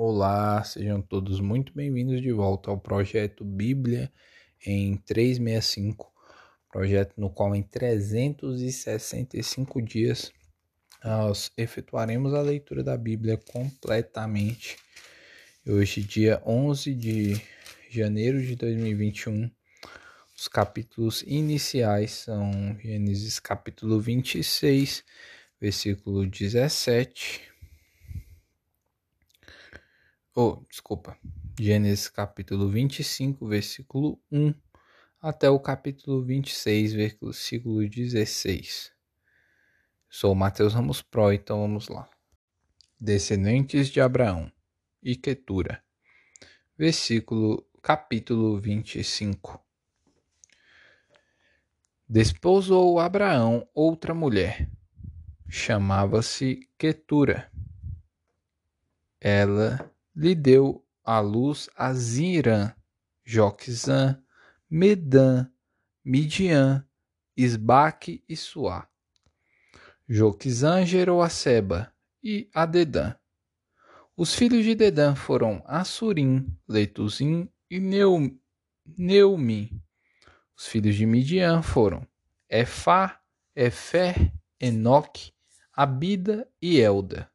Olá, sejam todos muito bem-vindos de volta ao projeto Bíblia em 365, projeto no qual em 365 dias nós efetuaremos a leitura da Bíblia completamente. Hoje, dia 11 de janeiro de 2021, os capítulos iniciais são Gênesis capítulo 26, versículo 17 oh, desculpa, Gênesis capítulo 25, versículo 1 até o capítulo 26, versículo 16. Sou Mateus Ramos Pro, então vamos lá. Descendentes de Abraão e Quetura. Versículo capítulo 25. Desposou Abraão outra mulher, chamava-se Quetura. Ela lhe deu à luz a Zirã, Joquizã, Medã, Midian, Isbaque e Suá. Joquizã gerou a Seba e a Dedã. Os filhos de Dedã foram Assurim, Leituzim e Neumim. Os filhos de Midian foram Efá, Efer, Enoque, Abida e Elda.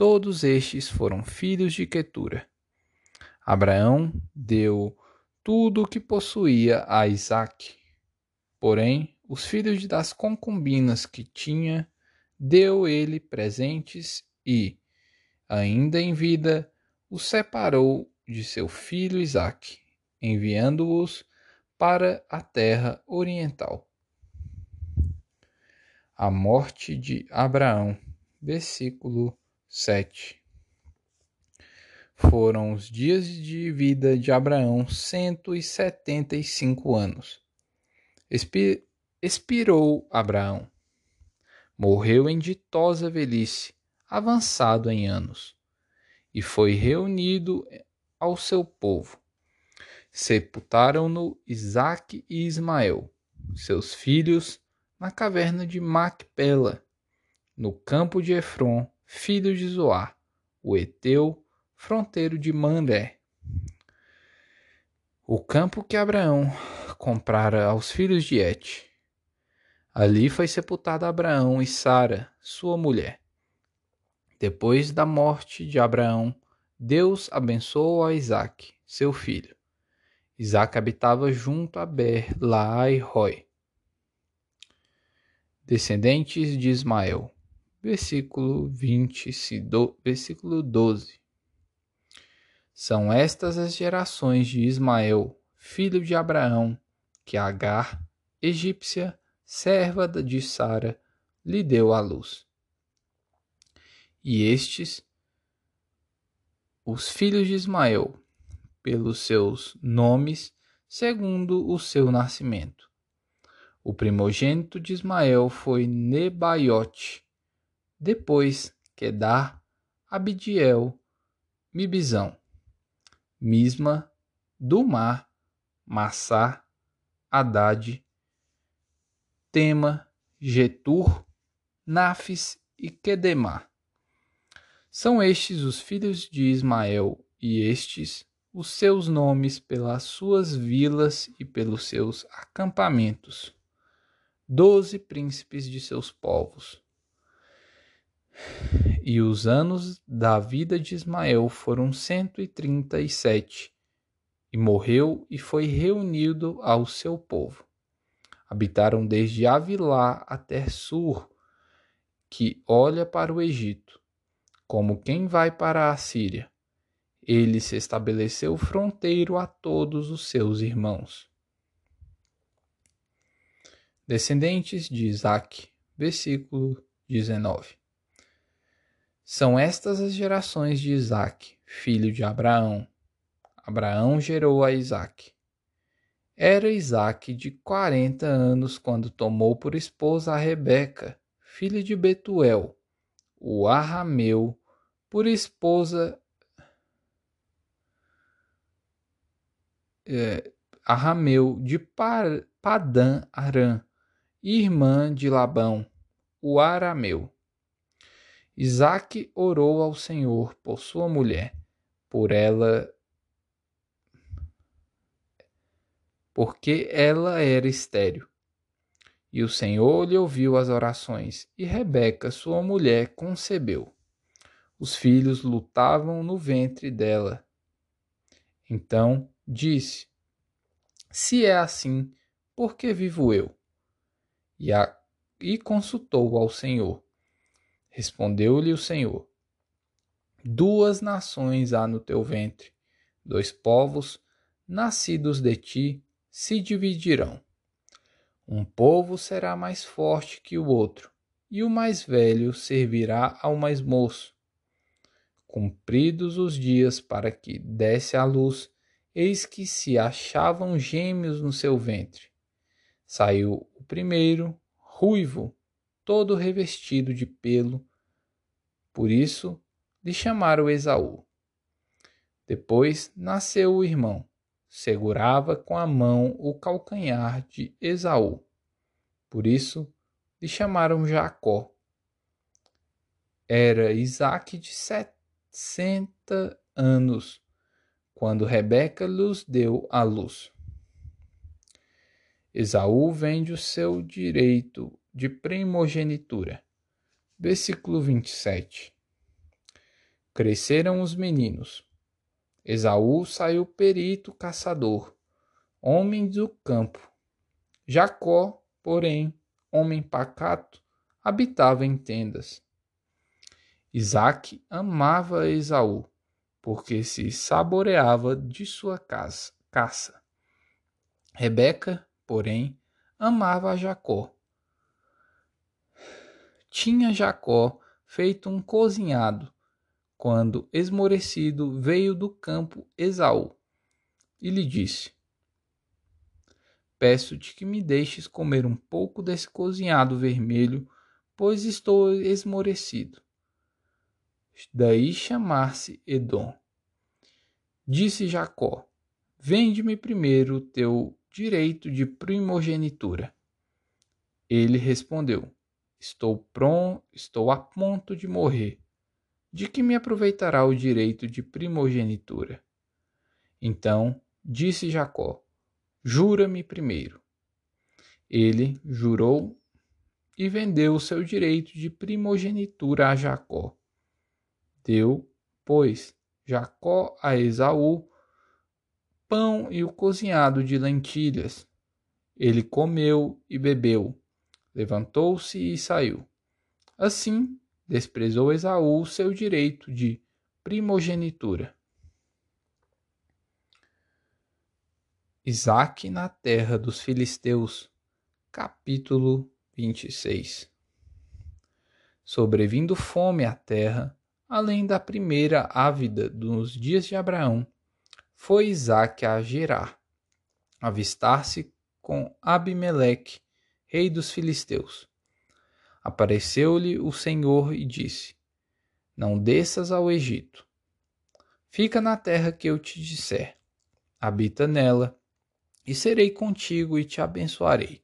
Todos estes foram filhos de Quetura. Abraão deu tudo o que possuía a Isaque. Porém, os filhos das concubinas que tinha, deu ele presentes e, ainda em vida, os separou de seu filho Isaque, enviando-os para a terra oriental. A morte de Abraão, versículo 7. Foram os dias de vida de Abraão cento e setenta e cinco anos. Expi expirou Abraão. Morreu em ditosa velhice, avançado em anos, e foi reunido ao seu povo. Sepultaram-no Isaque e Ismael, seus filhos, na caverna de Macpela, no campo de Efron, filho de Zoar, o Eteu, fronteiro de Mandé. O campo que Abraão comprara aos filhos de Et. Ali foi sepultado Abraão e Sara, sua mulher. Depois da morte de Abraão, Deus abençoou a Isaac, seu filho. Isaac habitava junto a Ber, Laai e Roi. Descendentes de Ismael versículo 20, versículo 12. São estas as gerações de Ismael, filho de Abraão, que Agar, egípcia, serva de Sara, lhe deu à luz. E estes, os filhos de Ismael, pelos seus nomes, segundo o seu nascimento. O primogênito de Ismael foi Nebaiote, depois Quedar, Abidiel, Mibizão, Misma, Dumar, Massá, Haddad, Tema, Getur, Nafis e Quedemar. São estes os filhos de Ismael, e estes os seus nomes pelas suas vilas e pelos seus acampamentos. Doze príncipes de seus povos. E os anos da vida de Ismael foram cento e trinta e sete, e morreu e foi reunido ao seu povo. Habitaram desde Avilá até Sur, que olha para o Egito, como quem vai para a Síria. Ele se estabeleceu fronteiro a todos os seus irmãos. Descendentes de Isaac, versículo 19. São estas as gerações de Isaque, filho de Abraão. Abraão gerou a Isaque. Era Isaque de quarenta anos quando tomou por esposa a Rebeca, filha de Betuel, o Arrameu, por esposa é, Arrameu de Padã Arã, irmã de Labão, o Arameu. Isaac orou ao Senhor por sua mulher, por ela porque ela era estéril. E o Senhor lhe ouviu as orações, e Rebeca, sua mulher, concebeu. Os filhos lutavam no ventre dela. Então disse: Se é assim, por que vivo eu? E, a, e consultou ao Senhor. Respondeu-lhe o Senhor: Duas nações há no teu ventre, dois povos, nascidos de ti, se dividirão. Um povo será mais forte que o outro, e o mais velho servirá ao mais moço. Cumpridos os dias para que desse à luz, eis que se achavam gêmeos no seu ventre. Saiu o primeiro, ruivo, todo revestido de pelo, por isso lhe chamaram Esaú. Depois nasceu o irmão, segurava com a mão o calcanhar de Esaú. Por isso lhe chamaram Jacó. Era Isaac de sete sessenta anos, quando Rebeca lhes deu a luz. Esaú vende o seu direito de primogenitura. Versículo 27. Cresceram os meninos. Esaú saiu perito caçador, homem do campo. Jacó, porém, homem pacato, habitava em tendas. Isaac amava Esaú, porque se saboreava de sua caça. Rebeca, porém, amava Jacó. Tinha Jacó feito um cozinhado, quando, esmorecido, veio do campo Esaú, e lhe disse: Peço-te que me deixes comer um pouco desse cozinhado vermelho, pois estou esmorecido daí chamar-se Edom. Disse Jacó: Vende-me primeiro o teu direito de primogenitura. Ele respondeu: Estou pronto, estou a ponto de morrer. De que me aproveitará o direito de primogenitura? Então disse Jacó: Jura-me primeiro. Ele jurou e vendeu o seu direito de primogenitura a Jacó. Deu, pois, Jacó a Esaú pão e o cozinhado de lentilhas. Ele comeu e bebeu, levantou-se e saiu. Assim, desprezou Esaú seu direito de primogenitura. Isaque na terra dos filisteus, capítulo 26 Sobrevindo fome à terra, além da primeira ávida dos dias de Abraão, foi Isaque a Gerar, avistar-se com Abimeleque, rei dos filisteus. Apareceu-lhe o Senhor e disse: Não desças ao Egito. Fica na terra que eu te disser. Habita nela, e serei contigo e te abençoarei.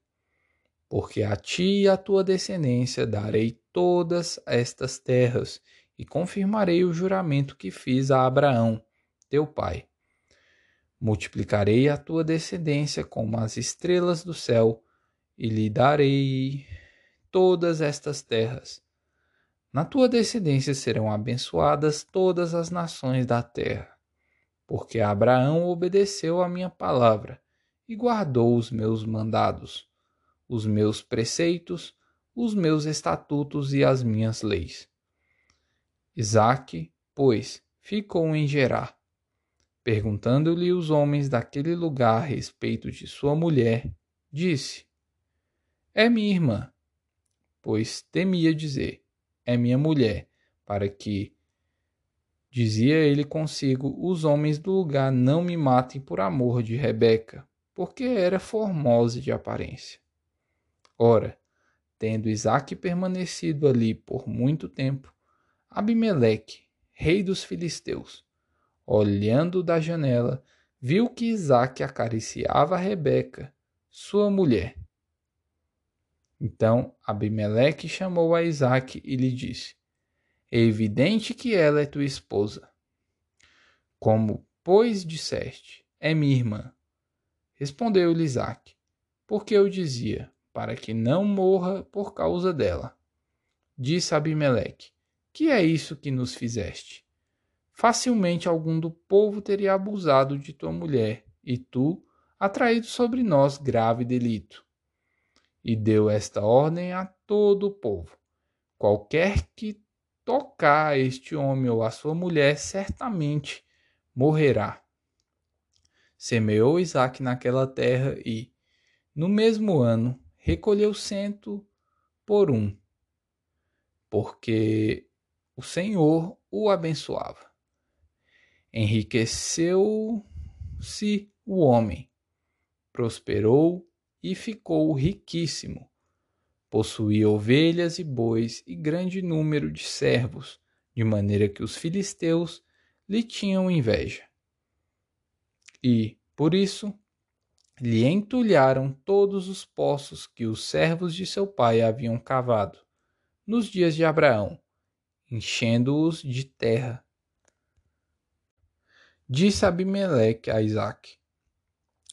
Porque a ti e à tua descendência darei todas estas terras e confirmarei o juramento que fiz a Abraão, teu pai. Multiplicarei a tua descendência como as estrelas do céu, e lhe darei todas estas terras. Na tua descendência serão abençoadas todas as nações da terra, porque Abraão obedeceu a minha palavra e guardou os meus mandados, os meus preceitos, os meus estatutos e as minhas leis. Isaque, pois, ficou em Gerar. Perguntando-lhe os homens daquele lugar a respeito de sua mulher, disse: É minha irmã. Pois temia dizer: É minha mulher, para que, dizia ele consigo, os homens do lugar não me matem por amor de Rebeca, porque era formosa de aparência. Ora, tendo Isaque permanecido ali por muito tempo, Abimeleque, rei dos filisteus, olhando da janela, viu que Isaque acariciava Rebeca, sua mulher. Então Abimeleque chamou a Isaque e lhe disse: é evidente que ela é tua esposa. Como, pois, disseste, é minha irmã. Respondeu-lhe Isaac, porque eu dizia, para que não morra por causa dela. Disse Abimeleque, que é isso que nos fizeste? Facilmente algum do povo teria abusado de tua mulher, e tu, atraído sobre nós grave delito. E deu esta ordem a todo o povo: qualquer que tocar este homem ou a sua mulher, certamente morrerá. Semeou Isaac naquela terra e, no mesmo ano, recolheu cento por um, porque o Senhor o abençoava. Enriqueceu-se o homem, prosperou e ficou riquíssimo. Possuía ovelhas e bois e grande número de servos, de maneira que os filisteus lhe tinham inveja. E, por isso, lhe entulharam todos os poços que os servos de seu pai haviam cavado, nos dias de Abraão, enchendo-os de terra. Disse Abimeleque a Isaque: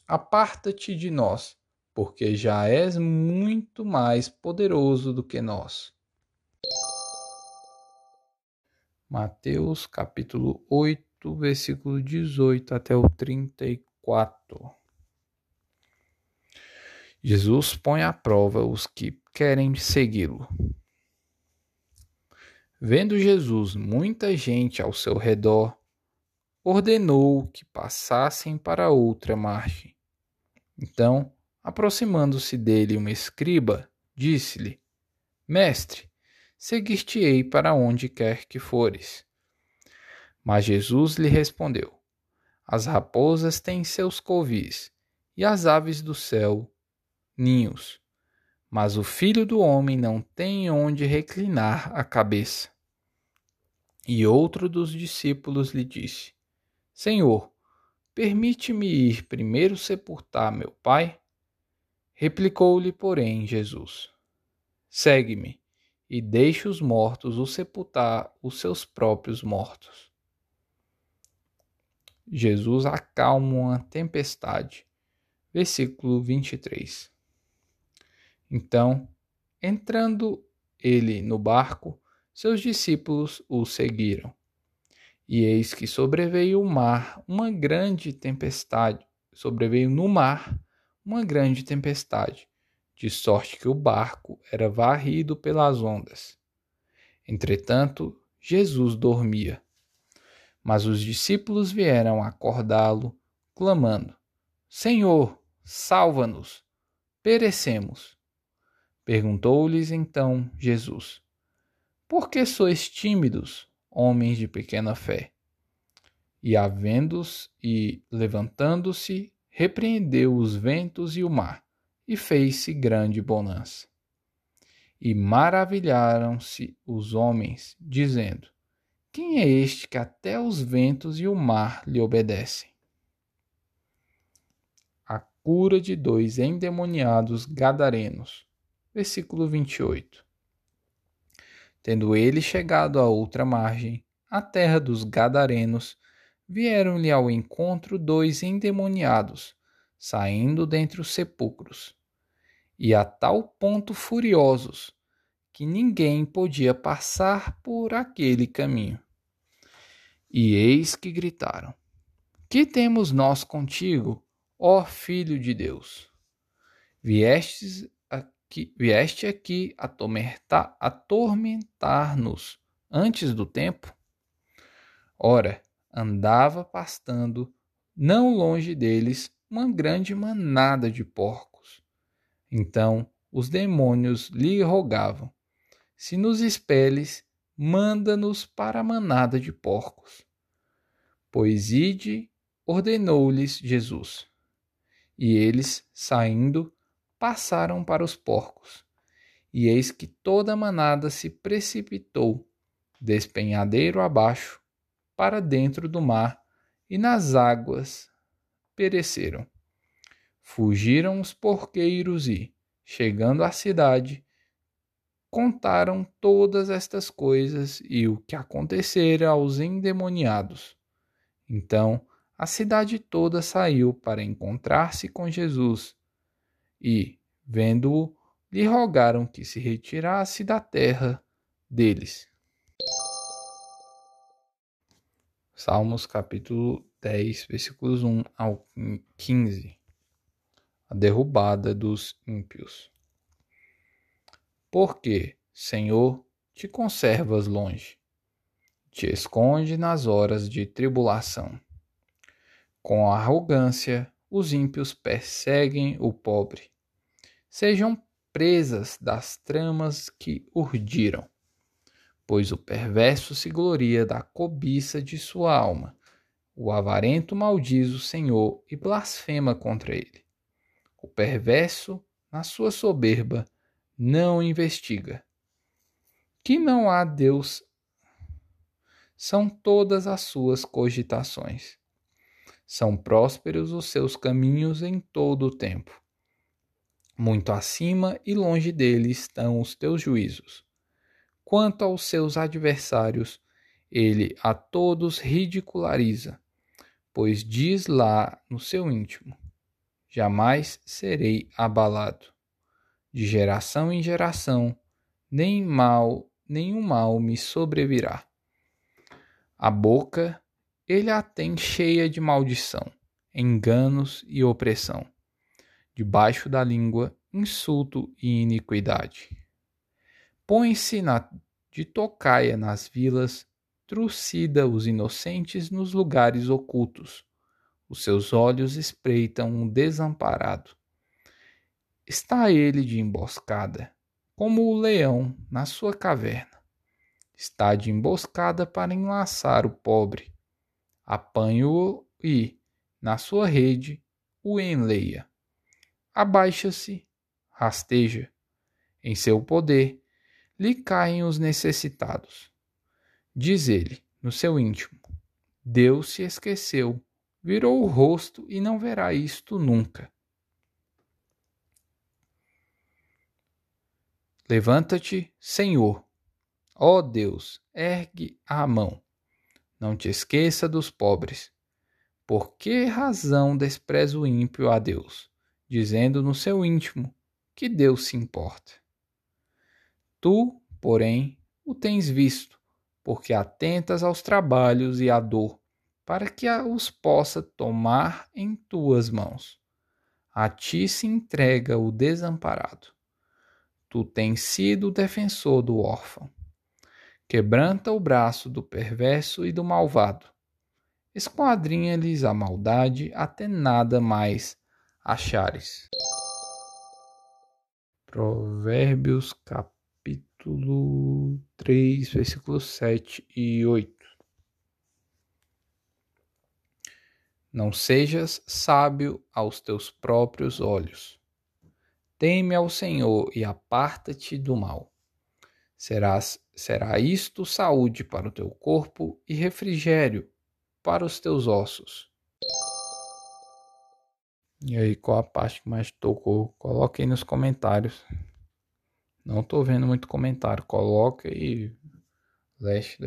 Aparta-te de nós, porque já és muito mais poderoso do que nós. Mateus capítulo 8, versículo 18 até o 34. Jesus põe à prova os que querem segui-lo. Vendo Jesus muita gente ao seu redor, ordenou que passassem para outra margem. Então, aproximando-se dele uma escriba, disse-lhe: Mestre, seguir-te-ei para onde quer que fores. Mas Jesus lhe respondeu: As raposas têm seus covis, e as aves do céu ninhos, mas o filho do homem não tem onde reclinar a cabeça. E outro dos discípulos lhe disse: Senhor, permite-me ir primeiro sepultar meu pai? Replicou-lhe, porém, Jesus: Segue-me e deixe os mortos o sepultar os seus próprios mortos. Jesus acalma uma tempestade. Versículo 23. Então, entrando ele no barco, seus discípulos o seguiram. E eis que sobreveio o mar uma grande tempestade, sobreveio no mar uma grande tempestade, de sorte que o barco era varrido pelas ondas. Entretanto, Jesus dormia. Mas os discípulos vieram acordá-lo, clamando: Senhor, salva-nos, perecemos. Perguntou-lhes então Jesus: Por que sois tímidos? homens de pequena fé. E havendo-os e levantando-se, repreendeu os ventos e o mar, e fez-se grande bonança. E maravilharam-se os homens, dizendo: Quem é este que até os ventos e o mar lhe obedecem? A cura de dois endemoniados gadarenos. Versículo 28. Tendo ele chegado à outra margem, a terra dos Gadarenos, vieram-lhe ao encontro dois endemoniados, saindo dentre os sepulcros, e a tal ponto furiosos que ninguém podia passar por aquele caminho. E eis que gritaram: Que temos nós contigo, ó Filho de Deus? Viestes que vieste aqui atormentar-nos antes do tempo? Ora, andava pastando, não longe deles, uma grande manada de porcos. Então os demônios lhe rogavam: Se nos expeles, manda-nos para a manada de porcos. Pois ide, ordenou-lhes Jesus. E eles, saindo, passaram para os porcos. E eis que toda a manada se precipitou, despenhadeiro abaixo, para dentro do mar, e nas águas pereceram. Fugiram os porqueiros e, chegando à cidade, contaram todas estas coisas e o que acontecera aos endemoniados. Então a cidade toda saiu para encontrar-se com Jesus e, vendo-o, lhe rogaram que se retirasse da terra deles. Salmos capítulo 10, versículos 1 ao 15. A derrubada dos ímpios. Porque, Senhor, te conservas longe, te esconde nas horas de tribulação. Com arrogância, os ímpios perseguem o pobre. Sejam presas das tramas que urdiram, pois o perverso se gloria da cobiça de sua alma. O avarento maldiz o Senhor e blasfema contra ele. O perverso, na sua soberba, não investiga. Que não há Deus são todas as suas cogitações. São prósperos os seus caminhos em todo o tempo. Muito acima e longe dele estão os teus juízos. Quanto aos seus adversários, ele a todos ridiculariza, pois diz lá no seu íntimo: Jamais serei abalado de geração em geração, nem mal, nenhum mal me sobrevirá. A boca ele a tem cheia de maldição, enganos e opressão. Debaixo da língua, insulto e iniquidade. Põe-se de tocaia nas vilas, trucida os inocentes nos lugares ocultos. Os seus olhos espreitam um desamparado Está ele de emboscada, como o leão na sua caverna. Está de emboscada para enlaçar o pobre. Apanha-o e, na sua rede, o enleia. Abaixa-se, rasteja. Em seu poder, lhe caem os necessitados. Diz ele, no seu íntimo: Deus se esqueceu, virou o rosto e não verá isto nunca. Levanta-te, Senhor. Ó Deus, ergue a mão. Não te esqueça dos pobres. Por que razão despreza o ímpio a Deus, dizendo no seu íntimo que Deus se importa? Tu, porém, o tens visto, porque atentas aos trabalhos e à dor, para que os possa tomar em tuas mãos. A ti se entrega o desamparado tu tens sido o defensor do órfão. Quebranta o braço do perverso e do malvado. Esquadrinha-lhes a maldade até nada mais achares. Provérbios capítulo 3, versículos 7 e 8. Não sejas sábio aos teus próprios olhos Teme ao Senhor e aparta-te do mal. Serás, será isto saúde para o teu corpo e refrigério para os teus ossos. E aí, qual a parte que mais tocou? Coloque aí nos comentários. Não tô vendo muito comentário. Coloca aí. Leste